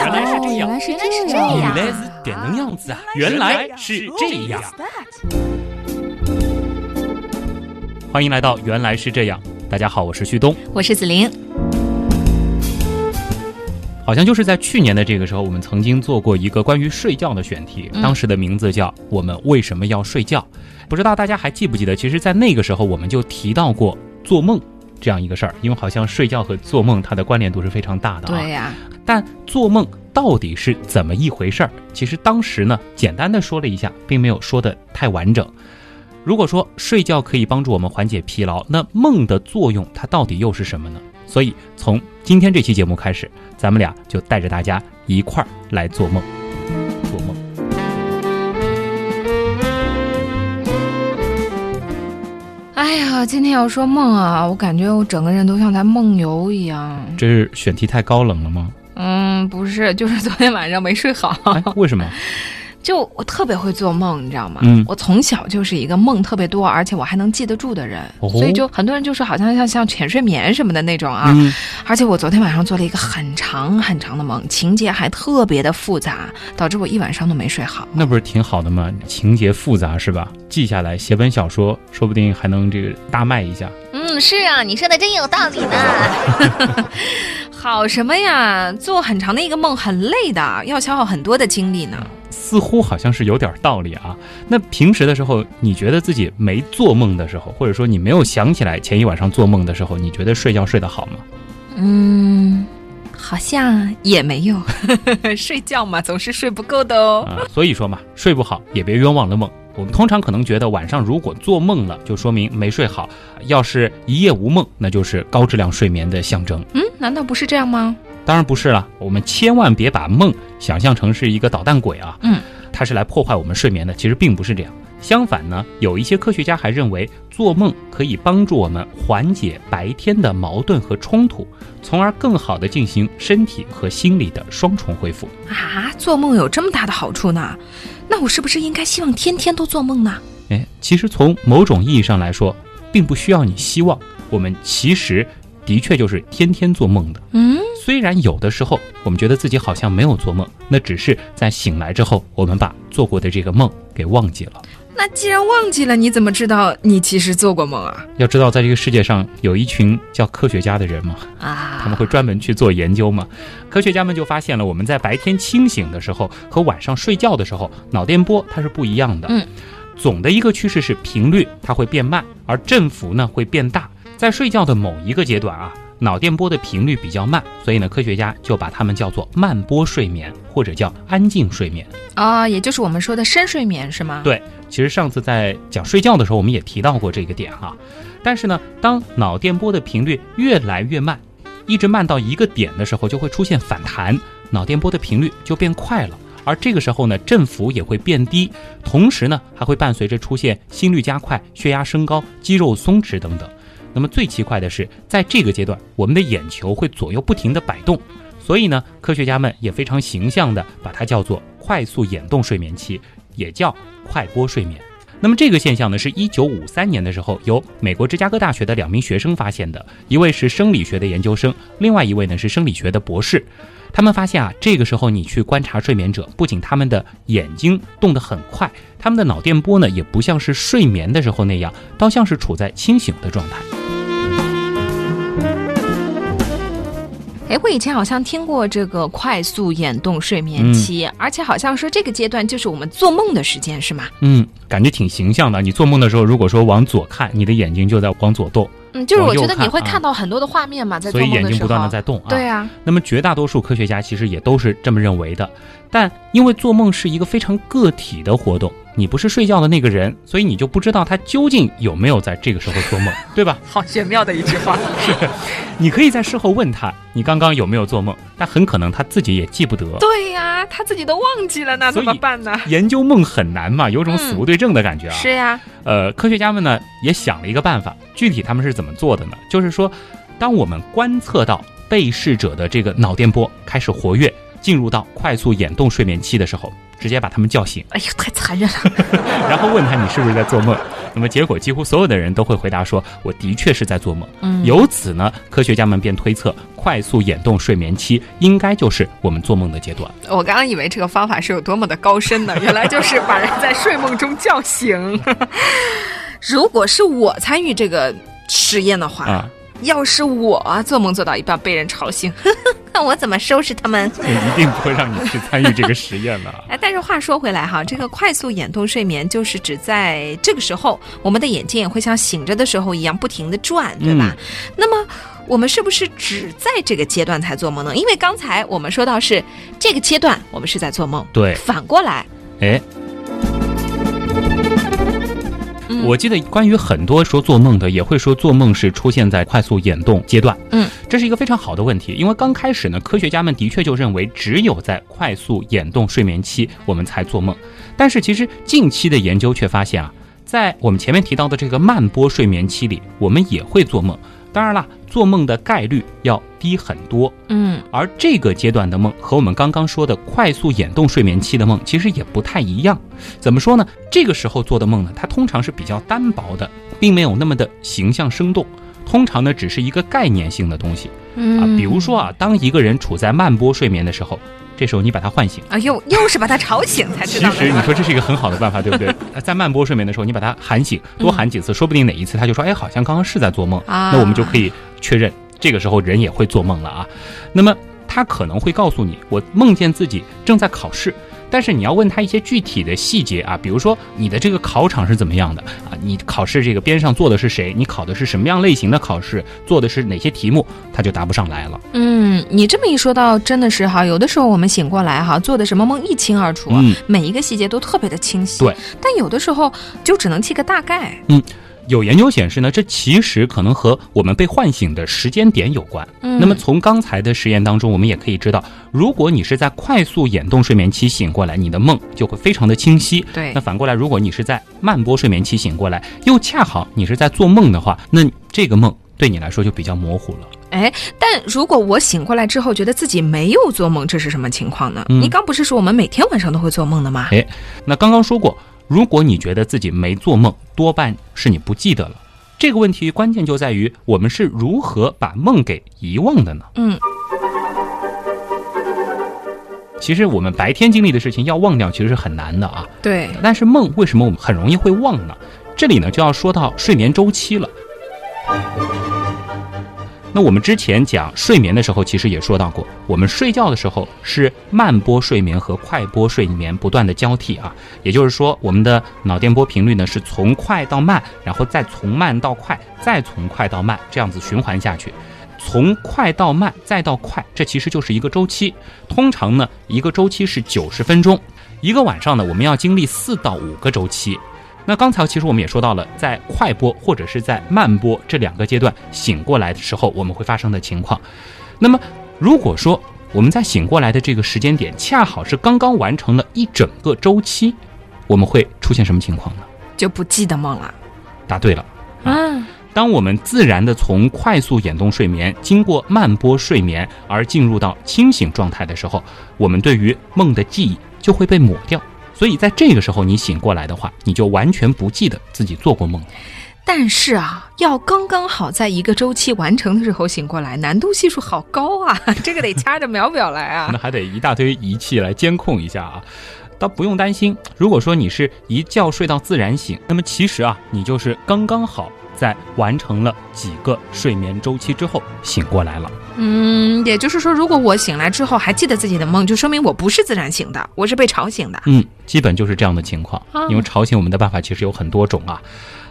原来是这样，原来是这样原样。来是这样子啊！原来是这样。欢迎来到《原来是这样》，大家好，我是旭东。我是子琳。好像就是在去年的这个时候，我们曾经做过一个关于睡觉的选题，当时的名字叫“我们为什么要睡觉”。不知道大家还记不记得？其实，在那个时候，我们就提到过做梦这样一个事儿，因为好像睡觉和做梦它的关联度是非常大的啊。对呀、但做梦到底是怎么一回事儿？其实当时呢，简单的说了一下，并没有说的太完整。如果说睡觉可以帮助我们缓解疲劳，那梦的作用它到底又是什么呢？所以从今天这期节目开始，咱们俩就带着大家一块儿来做梦，做梦。哎呀，今天要说梦啊，我感觉我整个人都像在梦游一样。这是选题太高冷了吗？嗯，不是，就是昨天晚上没睡好。哎，为什么？就我特别会做梦，你知道吗？嗯我从小就是一个梦特别多，而且我还能记得住的人，哦所以就很多人就说好像像像浅睡眠什么的那种啊。嗯，而且我昨天晚上做了一个很长很长的梦，情节还特别的复杂，导致我一晚上都没睡好。那不是挺好的吗？情节复杂是吧？记下来写本小说，说不定还能这个大卖一下。嗯，是啊，你说的真有道理呢。好什么呀？做很长的一个梦很累的，要消耗很多的精力呢。似乎好像是有点道理啊。那平时的时候，你觉得自己没做梦的时候，或者说你没有想起来前一晚上做梦的时候，你觉得睡觉睡得好吗？嗯，好像也没有。睡觉嘛，总是睡不够的哦。啊，所以说嘛，睡不好也别冤枉了梦。我们通常可能觉得晚上如果做梦了，就说明没睡好；要是一夜无梦，那就是高质量睡眠的象征。嗯，难道不是这样吗？当然不是了，我们千万别把梦想象成是一个捣蛋鬼啊，嗯，它是来破坏我们睡眠的，其实并不是这样。相反呢，有一些科学家还认为，做梦可以帮助我们缓解白天的矛盾和冲突，从而更好的进行身体和心理的双重恢复。啊，做梦有这么大的好处呢？那我是不是应该希望天天都做梦呢？哎，其实从某种意义上来说，并不需要你希望，我们其实的确就是天天做梦的。嗯，虽然有的时候我们觉得自己好像没有做梦，那只是在醒来之后，我们把做过的这个梦给忘记了。那既然忘记了，你怎么知道你其实做过梦啊？要知道，在这个世界上有一群叫科学家的人嘛，啊，他们会专门去做研究嘛。科学家们就发现了，我们在白天清醒的时候和晚上睡觉的时候，脑电波它是不一样的。嗯，总的一个趋势是频率它会变慢，而振幅呢会变大。在睡觉的某一个阶段啊，脑电波的频率比较慢，所以呢，科学家就把它们叫做慢波睡眠，或者叫安静睡眠。啊，也就是我们说的深睡眠是吗？对，其实上次在讲睡觉的时候，我们也提到过这个点哈、但是呢，当脑电波的频率越来越慢，一直慢到一个点的时候，就会出现反弹，脑电波的频率就变快了。而这个时候呢，振幅也会变低，同时呢，还会伴随着出现心率加快、血压升高、肌肉松弛等等。那么最奇怪的是，在这个阶段，我们的眼球会左右不停地摆动，所以呢，科学家们也非常形象地把它叫做快速眼动睡眠期，也叫快波睡眠。那么这个现象呢，是一九五三年的时候由美国芝加哥大学的两名学生发现的，一位是生理学的研究生，另外一位呢是生理学的博士。他们发现啊，这个时候你去观察睡眠者，不仅他们的眼睛动得很快，他们的脑电波呢也不像是睡眠的时候那样，倒像是处在清醒的状态。哎，我以前好像听过这个快速眼动睡眠期，而且好像说这个阶段就是我们做梦的时间，是吗？嗯，感觉挺形象的。你做梦的时候，如果说往左看，你的眼睛就在往左动，嗯，就是我觉得你会看到很多的画面嘛，在做所以梦的时候。眼睛不断的在动啊。对啊，那么绝大多数科学家其实也都是这么认为的，但因为做梦是一个非常个体的活动，你不是睡觉的那个人，所以你就不知道他究竟有没有在这个时候做梦，对吧？好玄妙的一句话。是你可以在事后问他，你刚刚有没有做梦，但很可能他自己也记不得。对呀、他自己都忘记了，那怎么办呢？研究梦很难嘛，有种死无对证的感觉啊。是呀，呃，科学家们呢也想了一个办法，具体他们是怎么做的呢？就是说，当我们观测到被试者的这个脑电波开始活跃，进入到快速眼动睡眠期的时候，直接把他们叫醒，哎呦，太残忍了。然后问他你是不是在做梦。那么结果几乎所有的人都会回答说：“我的确是在做梦。”嗯，由此呢，科学家们便推测，快速眼动睡眠期应该就是我们做梦的阶段。我刚刚以为这个方法是有多么的高深呢，原来就是把人在睡梦中叫醒。如果是我参与这个实验的话，啊，要是我做梦做到一半被人吵醒，看我怎么收拾他们。也一定不会让你去参与这个实验的啊。哎，但是话说回来哈，这个快速眼动睡眠就是指在这个时候，我们的眼睛也会像醒着的时候一样不停的转，对吧？那么我们是不是只在这个阶段才做梦呢？因为刚才我们说到是这个阶段我们是在做梦，对，反过来，哎，嗯我记得关于很多说做梦的，也会说做梦是出现在快速眼动阶段。嗯，这是一个非常好的问题，因为刚开始呢，科学家们的确就认为只有在快速眼动睡眠期我们才做梦，但是其实近期的研究却发现啊，在我们前面提到的这个慢波睡眠期里，我们也会做梦。当然啦，做梦的概率要低很多。嗯而这个阶段的梦和我们刚刚说的快速眼动睡眠期的梦其实也不太一样。怎么说呢？这个时候做的梦呢，它通常是比较单薄的，并没有那么的形象生动。通常呢，只是一个概念性的东西嗯啊。比如说啊，当一个人处在慢波睡眠的时候，这时候你把他唤醒。啊，又又是把他吵醒才知 其道其。实你说这是一个很好的办法，对不对？呃 在慢波睡眠的时候，你把他喊醒，多喊几次，说不定哪一次他就说：“哎，好像刚刚是在做梦。”啊，那我们就可以确认，这个时候人也会做梦了啊。那么他可能会告诉你，我梦见自己正在考试，但是你要问他一些具体的细节啊，比如说你的这个考场是怎么样的啊？你考试这个边上坐的是谁？你考的是什么样类型的考试？做的是哪些题目？他就答不上来了。嗯，你这么一说到，真的是哈，有的时候我们醒过来哈，做的什么梦一清二楚，嗯，每一个细节都特别的清晰。对，但有的时候就只能记个大概。有研究显示呢，这其实可能和我们被唤醒的时间点有关。嗯，那么从刚才的实验当中，我们也可以知道，如果你是在快速眼动睡眠期醒过来，你的梦就会非常的清晰。对那，反过来，如果你是在慢波睡眠期醒过来，又恰好你是在做梦的话，那这个梦对你来说就比较模糊了。哎，但如果我醒过来之后觉得自己没有做梦，这是什么情况呢？嗯你刚不是说我们每天晚上都会做梦的吗？哎那刚刚说过，如果你觉得自己没做梦，多半是你不记得了。这个问题关键就在于我们是如何把梦给遗忘的呢？嗯，其实我们白天经历的事情要忘掉，其实是很难的啊。对，但是梦为什么我们很容易会忘呢？这里呢就要说到睡眠周期了。那我们之前讲睡眠的时候，其实也说到过，我们睡觉的时候是慢波睡眠和快波睡眠不断的交替啊，也就是说，我们的脑电波频率呢是从快到慢，然后再从慢到快，再从快到慢，这样子循环下去。从快到慢再到快，这其实就是一个周期。通常呢，一个周期是九十分钟，一个晚上呢，我们要经历四到五个周期。那刚才其实我们也说到了，在快波或者是在慢波这两个阶段醒过来的时候，我们会发生的情况。那么，如果说我们在醒过来的这个时间点恰好是刚刚完成了一整个周期，我们会出现什么情况呢？就不记得梦了。答对了。啊，当我们自然的从快速眼动睡眠经过慢波睡眠而进入到清醒状态的时候，我们对于梦的记忆就会被抹掉。所以在这个时候你醒过来的话，你就完全不记得自己做过梦了。但是啊，要刚刚好在一个周期完成的时候醒过来，难度系数好高啊！这个得掐着秒表来啊那。还得一大堆仪器来监控一下啊。倒不用担心，如果说你是一觉睡到自然醒，那么其实啊，你就是刚刚好在完成了几个睡眠周期之后醒过来了。嗯，也就是说，如果我醒来之后还记得自己的梦，就说明我不是自然醒的，我是被吵醒的。嗯，基本就是这样的情况啊。因为吵醒我们的办法其实有很多种啊，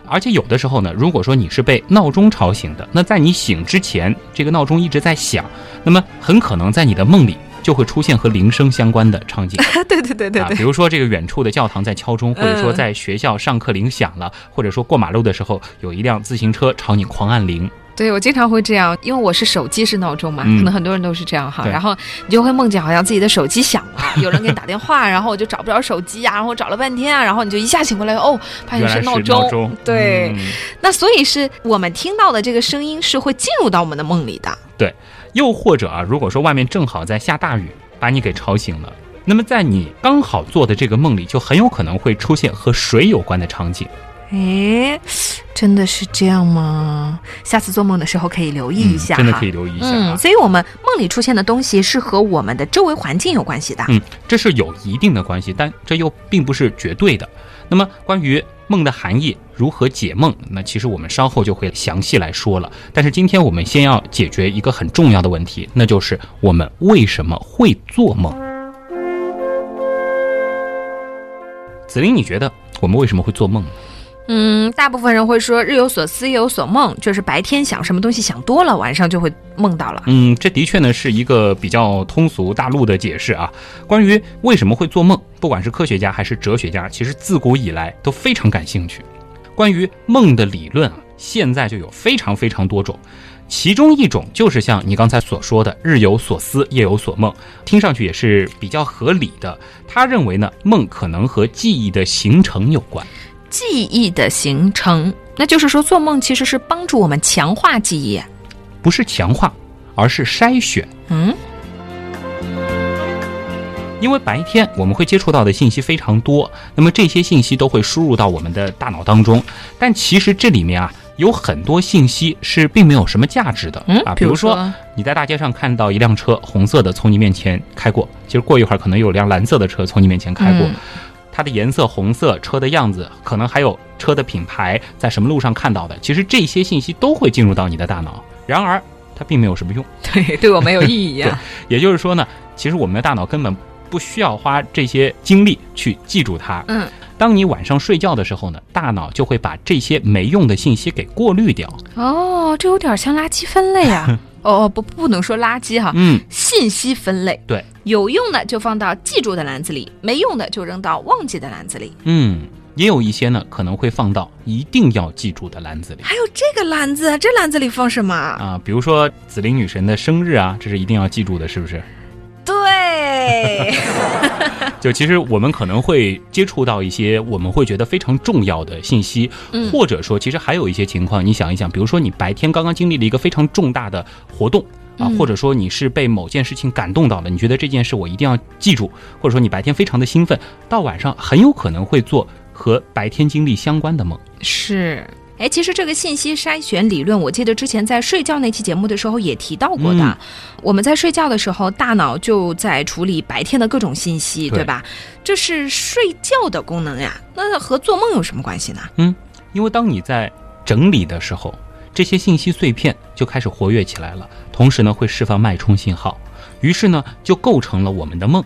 而且有的时候呢，如果说你是被闹钟吵醒的，那在你醒之前，这个闹钟一直在响，那么很可能在你的梦里就会出现和铃声相关的场景。对对对对啊，比，如说这个远处的教堂在敲钟，或者说嗯在学校上课铃响了，或者说过马路的时候有一辆自行车朝你狂按铃。对我经常会这样，因为我是手机是闹钟嘛，嗯可能很多人都是这样哈。然后你就会梦见好像自己的手机响了，有人给你打电话，然后我就找不着手机啊，然后找了半天啊，然后你就一下醒过来，哦，发现是闹钟。闹钟，对，嗯那所以是我们听到的这个声音是会进入到我们的梦里的。对又或者啊，如果说外面正好在下大雨，把你给吵醒了，那么在你刚好做的这个梦里，就很有可能会出现和水有关的场景。哎，真的是这样吗？下次做梦的时候可以留意一下、嗯，真的可以留意一下所以我们梦里出现的东西是和我们的周围环境有关系的。嗯，这是有一定的关系，但这又并不是绝对的。那么，关于梦的含义，如何解梦，那其实我们稍后就会详细来说了。但是今天我们先要解决一个很重要的问题，那就是我们为什么会做梦？子菱，你觉得我们为什么会做梦？嗯，大部分人会说日有所思，夜有所梦，就是白天想什么东西想多了，晚上就会梦到了。嗯，这的确呢是一个比较通俗大陆的解释啊。关于为什么会做梦，不管是科学家还是哲学家，其实自古以来都非常感兴趣。关于梦的理论啊，现在就有非常非常多种，其中一种就是像你刚才所说的“日有所思，夜有所梦”，听上去也是比较合理的。他认为呢，梦可能和记忆的形成有关。记忆的形成，那就是说做梦其实是帮助我们强化记忆，不是强化，而是筛选。嗯，因为白天我们会接触到的信息非常多，那么这些信息都会输入到我们的大脑当中，但其实这里面啊有很多信息是并没有什么价值的。嗯啊，比如说你在大街上看到一辆车红色的从你面前开过，其实过一会儿可能有辆蓝色的车从你面前开过。嗯它的颜色红色，车的样子，可能还有车的品牌，在什么路上看到的，其实这些信息都会进入到你的大脑。然而，它并没有什么用。对，对我没有意义啊。也就是说呢，其实我们的大脑根本不需要花这些精力去记住它。嗯，当你晚上睡觉的时候呢，大脑就会把这些没用的信息给过滤掉。哦，这有点像垃圾分类啊。哦哦，不，不能说垃圾哈，嗯，信息分类。对，有用的就放到记住的篮子里，没用的就扔到忘记的篮子里。嗯，也有一些呢可能会放到一定要记住的篮子里还有这个篮子，这篮子里放什么？啊，比如说紫菱女神的生日啊，这是一定要记住的，是不是？对，就其实我们可能会接触到一些我们会觉得非常重要的信息，嗯或者说其实还有一些情况，你想一想，比如说你白天刚刚经历了一个非常重大的活动。啊，嗯或者说你是被某件事情感动到了，你觉得这件事我一定要记住，或者说你白天非常的兴奋，到晚上很有可能会做和白天经历相关的梦。是。哎，其实这个信息筛选理论，我记得之前在睡觉那期节目的时候也提到过的。嗯我们在睡觉的时候，大脑就在处理白天的各种信息，对对吧？这是睡觉的功能呀。那和做梦有什么关系呢？嗯因为当你在整理的时候，这些信息碎片就开始活跃起来了，同时呢会释放脉冲信号，于是呢就构成了我们的梦。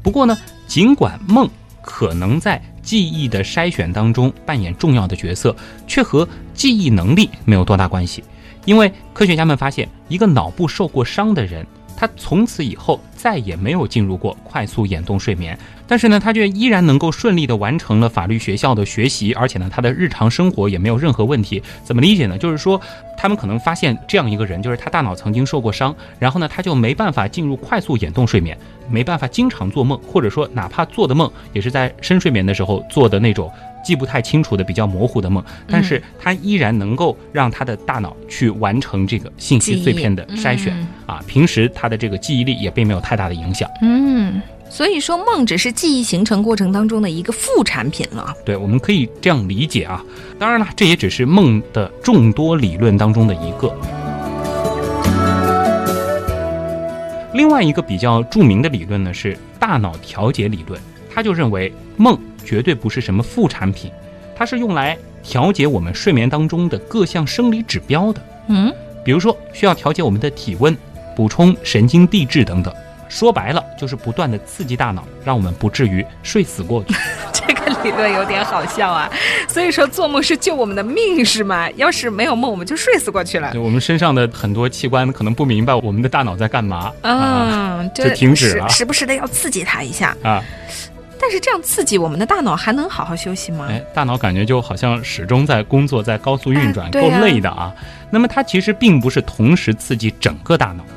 不过呢，尽管梦可能在记忆的筛选当中扮演重要的角色，却和记忆能力没有多大关系。因为科学家们发现，一个脑部受过伤的人，他从此以后再也没有进入过快速眼动睡眠，但是呢，他却依然能够顺利的完成了法律学校的学习，而且呢，他的日常生活也没有任何问题。怎么理解呢？就是说，他们可能发现这样一个人，就是他大脑曾经受过伤，然后呢，他就没办法进入快速眼动睡眠，没办法经常做梦，或者说哪怕做的梦也是在深睡眠的时候做的那种记不太清楚的比较模糊的梦，但是他依然能够让他的大脑去完成这个信息碎片的筛选嗯啊。平时他的这个记忆力也并没有太大的影响。嗯，所以说梦只是记忆形成过程当中的一个副产品了。对，我们可以这样理解啊。当然了，这也只是梦的众多理论当中的一个。另外一个比较著名的理论呢是大脑调节理论，他就认为梦绝对不是什么副产品，它是用来调节我们睡眠当中的各项生理指标的。嗯，比如说需要调节我们的体温、补充神经递质等等。说白了，就是不断的刺激大脑，让我们不至于睡死过去。这个理论有点好笑啊。所以说做梦是救我们的命是吗？要是没有梦，我们就睡死过去了。对我们身上的很多器官可能不明白我们的大脑在干嘛嗯，就停止了时时不时的要刺激它一下。啊！但是这样刺激我们的大脑还能好好休息吗？哎，大脑感觉就好像始终在工作，在高速运转，够累的啊。那么它其实并不是同时刺激整个大脑的，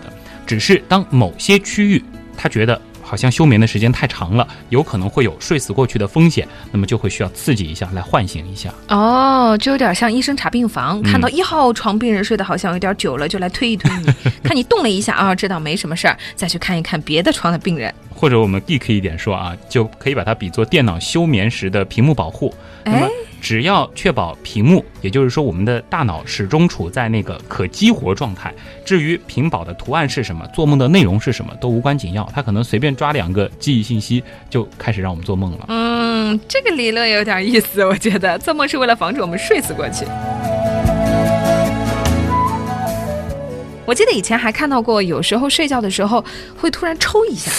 只是当某些区域他觉得好像休眠的时间太长了，有可能会有睡死过去的风险，那么就会需要刺激一下来唤醒一下。哦，就有点像医生查病房，看到一号床病人睡得好像有点久了，就来推一推你，看你动了一下啊，知道没什么事儿，再去看一看别的床的病人。或者我们 geek 一点说啊，就可以把它比作电脑休眠时的屏幕保护。那么哎，只要确保屏幕，也就是说我们的大脑始终处在那个可激活状态。至于屏保的图案是什么，做梦的内容是什么，都无关紧要。它可能随便抓两个记忆信息，就开始让我们做梦了。嗯，这个理论有点意思，我觉得做梦是为了防止我们睡死过去。我记得以前还看到过，有时候睡觉的时候会突然抽一下，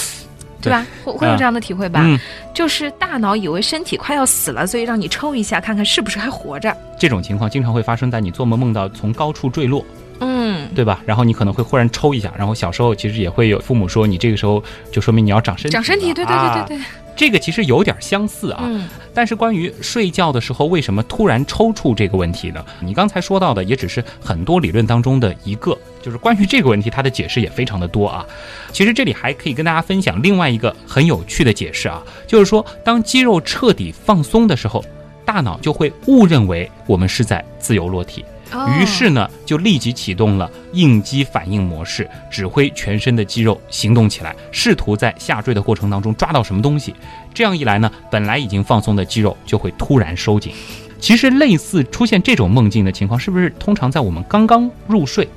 对吧？会会有这样的体会吧？嗯，就是大脑以为身体快要死了，所以让你抽一下，看看是不是还活着。这种情况经常会发生在你做梦梦到从高处坠落，嗯，对吧？然后你可能会忽然抽一下，然后小时候其实也会有父母说你这个时候就说明你要长身体，长身体，对对对对对，啊这个其实有点相似啊。嗯但是关于睡觉的时候为什么突然抽搐这个问题呢？你刚才说到的也只是很多理论当中的一个，就是关于这个问题，它的解释也非常的多啊。其实这里还可以跟大家分享另外一个很有趣的解释啊，就是说当肌肉彻底放松的时候，大脑就会误认为我们是在自由落体。哦于是呢，就立即启动了应激反应模式，指挥全身的肌肉行动起来，试图在下坠的过程当中抓到什么东西。这样一来呢，本来已经放松的肌肉就会突然收紧。其实类似出现这种梦境的情况，是不是通常在我们刚刚入睡，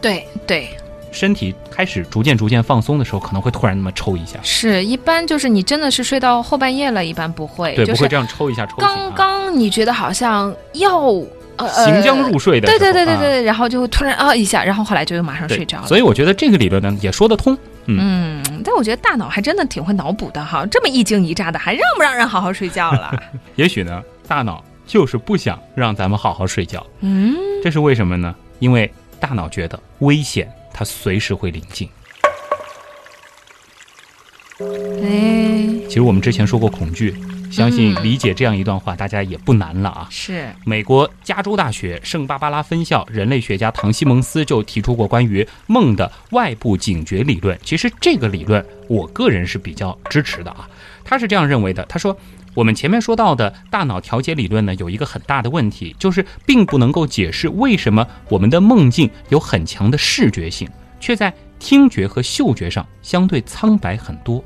对对，身体开始逐渐逐渐放松的时候，可能会突然那么抽一下？是一般就是你真的是睡到后半夜了，一般不会，对，就是不会这样抽一下抽。刚刚你觉得好像要呃行将入睡的对对对对啊对，然后就会突然啊一下，然后后来就又马上睡着了。所以我觉得这个理论呢也说得通。嗯，但我觉得大脑还真的挺会脑补的哈，这么一惊一乍的，还让不让人好好睡觉了？也许呢，大脑就是不想让咱们好好睡觉。嗯，这是为什么呢？因为大脑觉得危险，它随时会临近。哎，其实我们之前说过恐惧，相信理解这样一段话，大家也不难了啊。是，美国加州大学圣巴巴拉分校人类学家唐西蒙斯就提出过关于梦的外部警觉理论。其实这个理论，我个人是比较支持的啊。他是这样认为的，他说。我们前面说到的大脑调节理论呢，有一个很大的问题，就是并不能够解释为什么我们的梦境有很强的视觉性，却在听觉和嗅觉上相对苍白很多。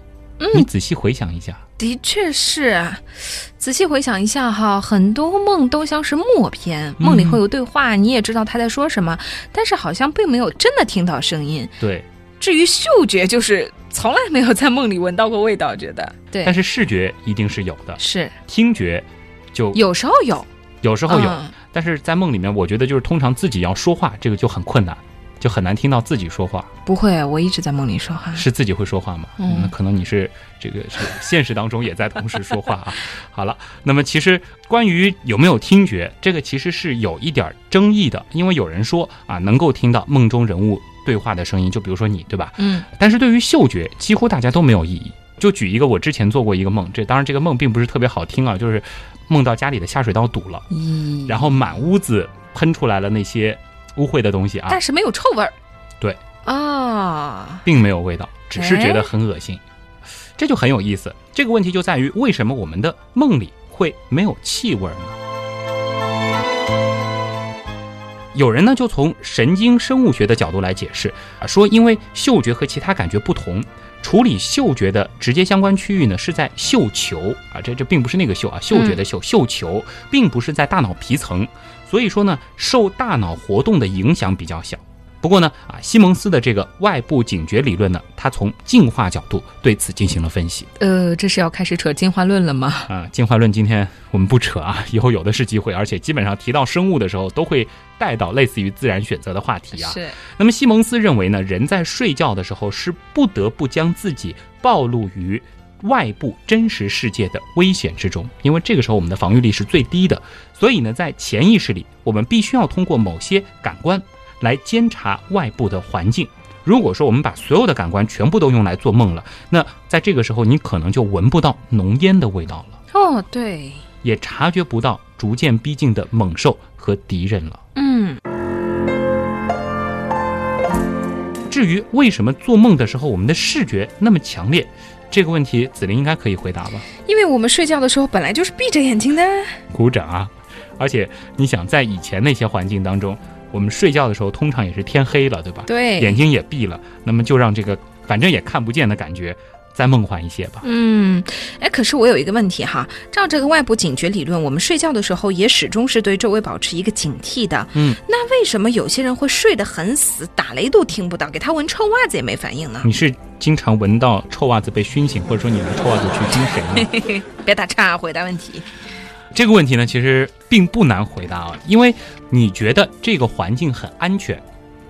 你仔细回想一下，的确是。仔细回想一下哈，很多梦都像是默片，梦里会有对话，你也知道他在说什么，但是好像并没有真的听到声音。对，至于嗅觉，就是从来没有在梦里闻到过味道，觉得。对。但，是视觉一定是有的，是。听觉就有时候有，有时候有，嗯。但是在梦里面，我觉得就是通常自己要说话，这个就很困难，就很难听到自己说话。不会，我一直在梦里说话。是自己会说话吗？嗯那可能你是这个是现实当中也在同时说话啊。好了，那么其实关于有没有听觉，这个其实是有一点争议的，因为有人说啊，能够听到梦中人物对话的声音，就比如说你，对吧？嗯但是对于嗅觉，几乎大家都没有异议。就举一个我之前做过一个梦，这当然这个梦并不是特别好听啊，就是梦到家里的下水道堵了，嗯，然后满屋子喷出来了那些污秽的东西啊但，是没有臭味儿。对啊，并没有味道，只是觉得哎很恶心，这就很有意思。这个问题就在于为什么我们的梦里会没有气味呢？有人呢就从神经生物学的角度来解释啊，说因为嗅觉和其他感觉不同，处理嗅觉的直接相关区域呢是在嗅球啊，这这并不是那个嗅啊，嗅觉的嗅，嗅球并不是在大脑皮层，所以说呢，受大脑活动的影响比较小。不过呢，啊，西蒙斯的这个外部警觉理论呢，他从进化角度对此进行了分析。呃，这是要开始扯进化论了吗？啊，进化论今天我们不扯啊，以后有的是机会，而且基本上提到生物的时候，都会带到类似于自然选择的话题啊。是，那么西蒙斯认为呢，人在睡觉的时候是不得不将自己暴露于外部真实世界的危险之中，因为这个时候我们的防御力是最低的，所以呢，在潜意识里，我们必须要通过某些感官来监察外部的环境。如果说我们把所有的感官全部都用来做梦了，那在这个时候你可能就闻不到浓烟的味道了，哦，对，也察觉不到逐渐逼近的猛兽和敌人了。嗯，至于为什么做梦的时候我们的视觉那么强烈，这个问题子琳应该可以回答吧？因为我们睡觉的时候本来就是闭着眼睛的。鼓掌啊！而且你想，在以前那些环境当中，我们睡觉的时候通常也是天黑了，对吧？对，眼睛也闭了，那么就让这个反正也看不见的感觉。再梦幻一些吧。嗯，哎，可是我有一个问题哈，照这个外部警觉理论，我们睡觉的时候也始终是对周围保持一个警惕的。嗯，那为什么有些人会睡得很死，打雷都听不到，给他闻臭袜子也没反应呢？你是经常闻到臭袜子被熏醒，或者说你拿臭袜子去熏谁呢？别打岔，回答问题。这个问题呢，其实并不难回答啊，因为你觉得这个环境很安全，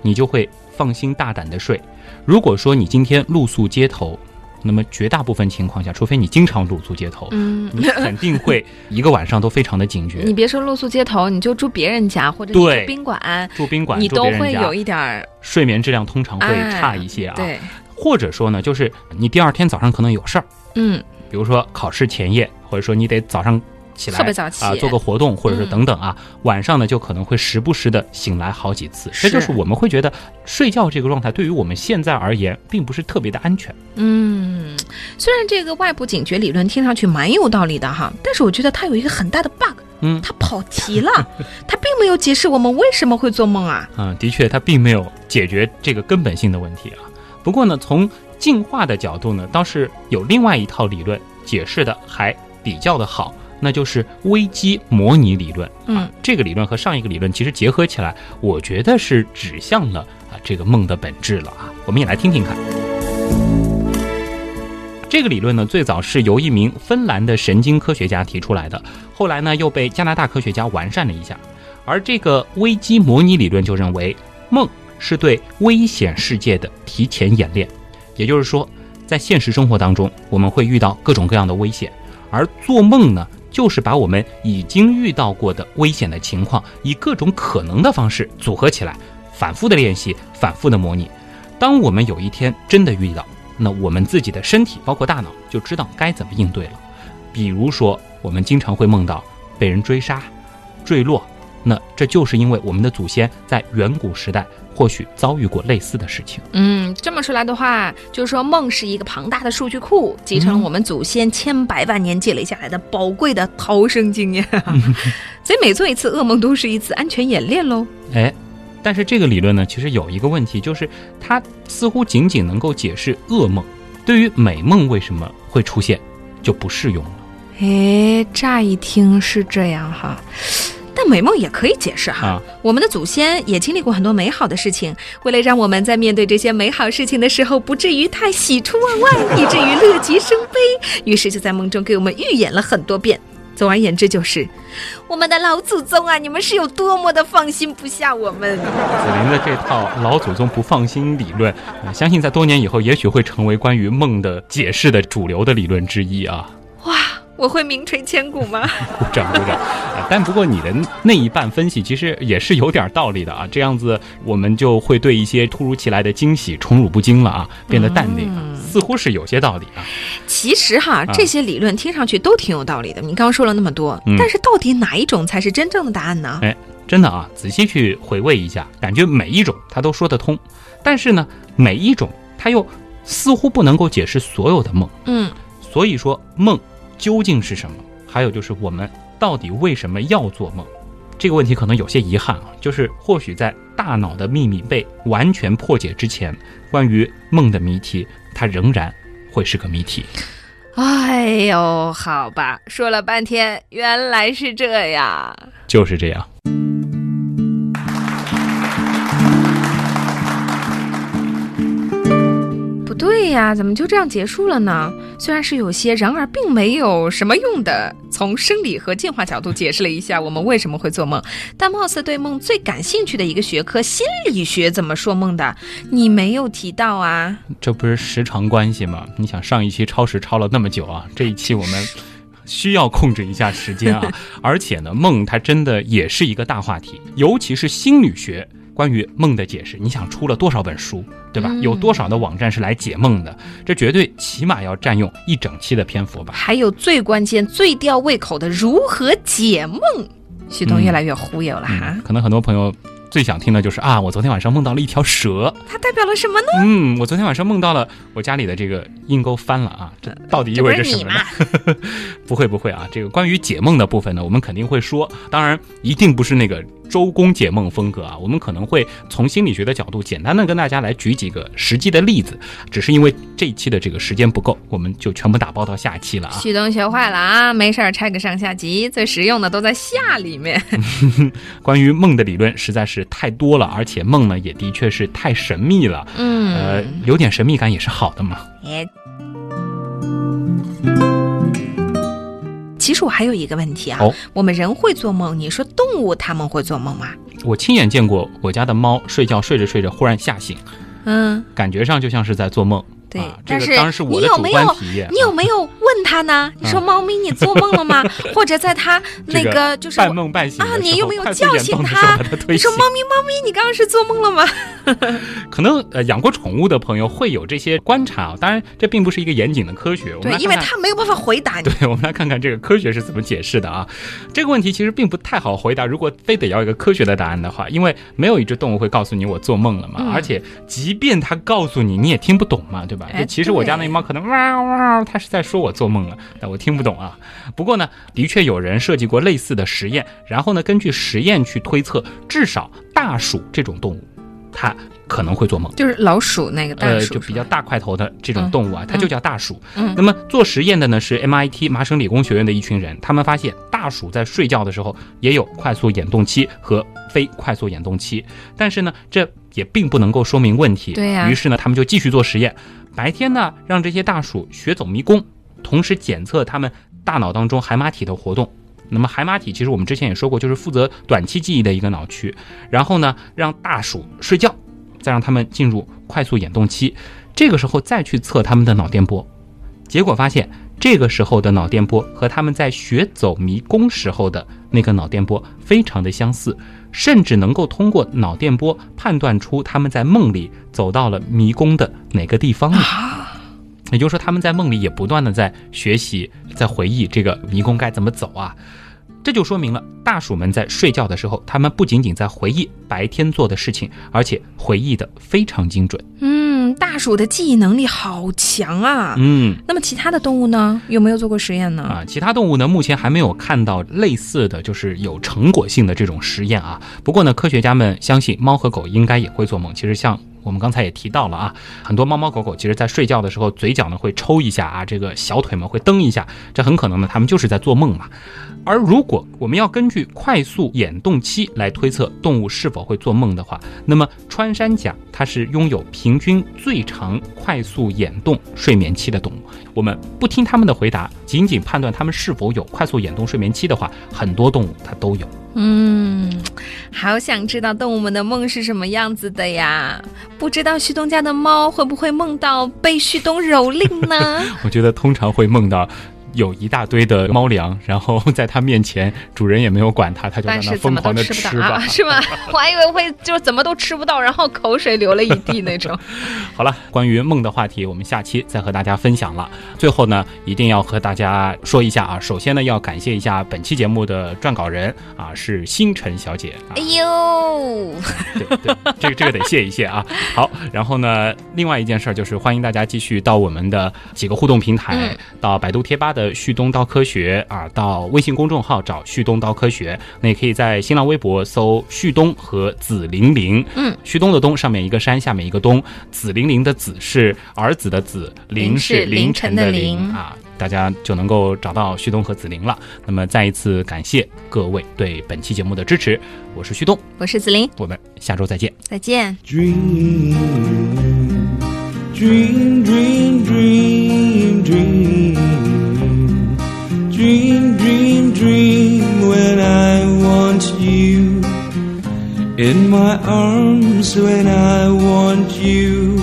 你就会放心大胆的睡。如果说你今天露宿街头，那么绝大部分情况下，除非你经常露宿街头，嗯，你肯定会一个晚上都非常的警觉。你别说露宿街头，你就住别人家或者住宾馆，住宾馆你都会有一点儿睡眠质量通常会差一些啊。对，或者说呢，就是你第二天早上可能有事儿，嗯，比如说考试前夜，或者说你得早上。起来啊，做个活动，或者是等等啊，晚上呢就可能会时不时的醒来好几次，这就是我们会觉得睡觉这个状态对于我们现在而言并不是特别的安全。嗯，虽然这个外部警觉理论听上去蛮有道理的哈，但是我觉得它有一个很大的 bug，嗯，它跑题了，它并没有解释我们为什么会做梦啊。嗯，的确，它并没有解决这个根本性的问题啊。不过呢，从进化的角度呢，倒是有另外一套理论解释的还比较的好。那就是危机模拟理论，嗯，这个理论和上一个理论其实结合起来，我觉得是指向了啊这个梦的本质了啊。我们也来听听看。这个理论呢，最早是由一名芬兰的神经科学家提出来的，后来呢又被加拿大科学家完善了一下。而这个危机模拟理论就认为，梦是对危险世界的提前演练，也就是说，在现实生活当中，我们会遇到各种各样的危险，而做梦呢。就是把我们已经遇到过的危险的情况，以各种可能的方式组合起来，反复的练习，反复的模拟。当我们有一天真的遇到，那我们自己的身体，包括大脑，就知道该怎么应对了。比如说，我们经常会梦到被人追杀、坠落，那这就是因为我们的祖先在远古时代。或许遭遇过类似的事情。嗯，这么说来的话，就是说梦是一个庞大的数据库，集成了我们祖先千百万年积累下来的宝贵的逃生经验。所以每做一次噩梦都是一次安全演练喽。哎，但是这个理论呢，其实有一个问题，就是它似乎仅仅能够解释噩梦，对于美梦为什么会出现就不适用了。哎，乍一听是这样哈。但美梦也可以解释哈，我们的祖先也经历过很多美好的事情，为了让我们在面对这些美好事情的时候不至于太喜出望外，以至于乐极生悲，于是就在梦中给我们预演了很多遍。总而言之，就是我们的老祖宗啊，你们是有多么的放心不下我们。子林的这套老祖宗不放心理论，相信在多年以后，也许会成为关于梦的解释的主流的理论之一啊。我会名垂千古吗？鼓掌鼓掌！但不过你的那一半分析其实也是有点道理的啊。这样子我们就会对一些突如其来的惊喜宠辱不惊了啊，变得淡定，似乎是有些道理啊。其实哈，这些理论听上去都挺有道理的。你刚刚说了那么多，但是到底哪一种才是真正的答案呢？哎，真的啊，仔细去回味一下，感觉每一种它都说得通，但是呢，每一种它又似乎不能够解释所有的梦。嗯，所以说梦。究竟是什么？还有就是我们到底为什么要做梦？这个问题可能有些遗憾啊，就是或许在大脑的秘密被完全破解之前，关于梦的谜题，它仍然会是个谜题。哎呦，好吧，说了半天，原来是这样，就是这样。呀，怎么就这样结束了呢？虽然是有些，然而并没有什么用的。从生理和进化角度解释了一下我们为什么会做梦，但貌似对梦最感兴趣的一个学科——心理学怎么说梦的，你没有提到啊？这不是时长关系吗？你想上一期超时超了那么久啊，这一期我们需要控制一下时间啊。而且呢，梦它真的也是一个大话题，尤其是心理学。关于梦的解释，你想出了多少本书，对吧？有多少的网站是来解梦的？这绝对起码要占用一整期的篇幅吧。还有最关键、最吊胃口的如何解梦，徐东越来越忽悠了哈。可能很多朋友最想听的就是啊，我昨天晚上梦到了一条蛇。它代表了什么呢？嗯，我昨天晚上梦到了我家里的这个阴沟翻了啊，这到底意味着什么呢？不会不会啊，这个关于解梦的部分呢，我们肯定会说，当然一定不是那个。周公解梦风格啊，我们可能会从心理学的角度简单的跟大家来举几个实际的例子，只是因为这一期的这个时间不够，我们就全部打包到下期了啊。旭东学坏了啊，没事儿拆个上下集，最实用的都在下里面。关于梦的理论实在是太多了，而且梦呢也的确是太神秘了。嗯，呃，有点神秘感也是好的嘛。其实我还有一个问题啊，我们人会做梦，你说动物他们会做梦吗？我亲眼见过我家的猫睡觉睡着睡着忽然吓醒，嗯，感觉上就像是在做梦。对，这个当然是我的主观体验。你有没有问他呢？你说猫咪，你做梦了吗？或者在它那个就是半梦半醒啊，你有没有叫醒它？你说猫咪，猫咪，你刚刚是做梦了吗？可能呃，养过宠物的朋友会有这些观察啊。当然，这并不是一个严谨的科学。对，因为它没有办法回答你。对，我们来看看这个科学是怎么解释的啊。这个问题其实并不太好回答。如果非得要一个科学的答案的话，因为没有一只动物会告诉你我做梦了嘛。而且，即便它告诉你，你也听不懂嘛，对吧？其实我家那。猫可能哇哇，它是在说我做梦了，但我听不懂啊。不过呢，的确有人设计过类似的实验，然后呢，根据实验去推测，至少大鼠这种动物，它可能会做梦。就是老鼠那个大鼠，呃，就比较大块头的这种动物啊，它就叫大鼠。那么做实验的呢是 MIT 麻省理工学院的一群人，他们发现大鼠在睡觉的时候也有快速眼动期和非快速眼动期，但是呢，这也并不能够说明问题。对呀。于是呢，他们就继续做实验。白天呢，让这些大鼠学走迷宫，同时检测他们大脑当中海马体的活动。那么海马体其实我们之前也说过，就是负责短期记忆的一个脑区。然后呢，让大鼠睡觉，再让他们进入快速眼动期，这个时候再去测他们的脑电波。结果发现，这个时候的脑电波和他们在学走迷宫时候的那个脑电波非常的相似。甚至能够通过脑电波判断出他们在梦里走到了迷宫的哪个地方了。也就是说，他们在梦里也不断的在学习，在回忆这个迷宫该怎么走啊。这就说明了，大鼠们在睡觉的时候，他们不仅仅在回忆白天做的事情，而且回忆的非常精准。嗯，大鼠的记忆能力好强啊。嗯，那么其他的动物呢？有没有做过实验呢？啊，其他动物呢？目前还没有看到类似的就是有成果性的这种实验啊。不过呢，科学家们相信猫和狗应该也会做梦。其实像。我们刚才也提到了啊，很多猫猫狗狗其实在睡觉的时候，嘴角呢会抽一下啊，这个小腿嘛会蹬一下，这很可能呢，它们就是在做梦嘛。而如果我们要根据快速眼动期来推测动物是否会做梦的话，那么穿山甲它是拥有平均最长快速眼动睡眠期的动物。我们不听它们的回答，仅仅判断它们是否有快速眼动睡眠期的话，很多动物它都有。嗯，好想知道动物们的梦是什么样子的呀？不知道旭东家的猫会不会梦到被旭东蹂躏呢？我觉得通常会梦到。有一大堆的猫粮，然后在它面前，主人也没有管它，它就在那疯狂的吃吧，是吧？我还以为会就是怎么都吃不到，然后口水流了一地那种。好了，关于梦的话题，我们下期再和大家分享了。最后呢，一定要和大家说一下啊，首先呢，要感谢一下本期节目的撰稿人啊，是星辰小姐。哎呦，对对，这个这个得谢一谢啊。好，然后呢，另外一件事就是欢迎大家继续到我们的几个互动平台，到百度贴吧的。旭东刀科学啊，到微信公众号找旭东刀科学，那也可以在新浪微博搜旭东和紫玲玲。嗯，旭东的东上面一个山，下面一个东，紫玲玲的紫是儿子的子，玲是凌晨的凌啊，大家就能够找到旭东和紫玲了。那么再一次感谢各位对本期节目的支持，我是旭东，我是紫玲，我们下周再见，再见。Dream, dream, dream when I want you in my arms when I want you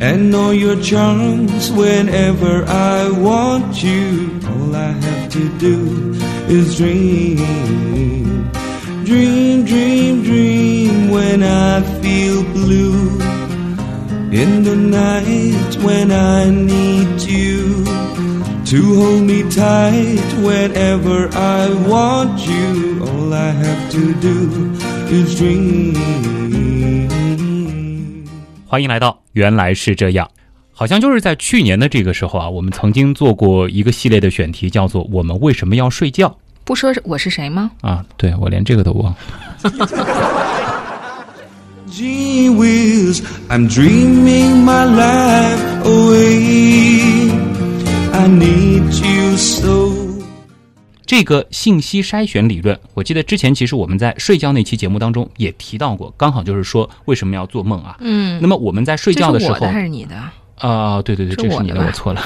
and know your charms whenever I want you. All I have to do is dream. Dream, dream, dream when I feel blue in the night when I need you to hold me tight whenever I want you. All I have to do is dream. 欢迎来到原来是这样，好像就是在去年的这个时候啊，我们曾经做过一个系列的选题，叫做“我们为什么要睡觉不说我是谁吗？”啊。对我连这个都忘了。Gee whiz, I'm dreaming my life away. 这个信息筛选理论，我记得之前其实我们在睡觉那期节目当中也提到过，刚好就是说为什么要做梦啊？嗯，那么我们在睡觉的时候，啊，对对对，这是你的，我错了。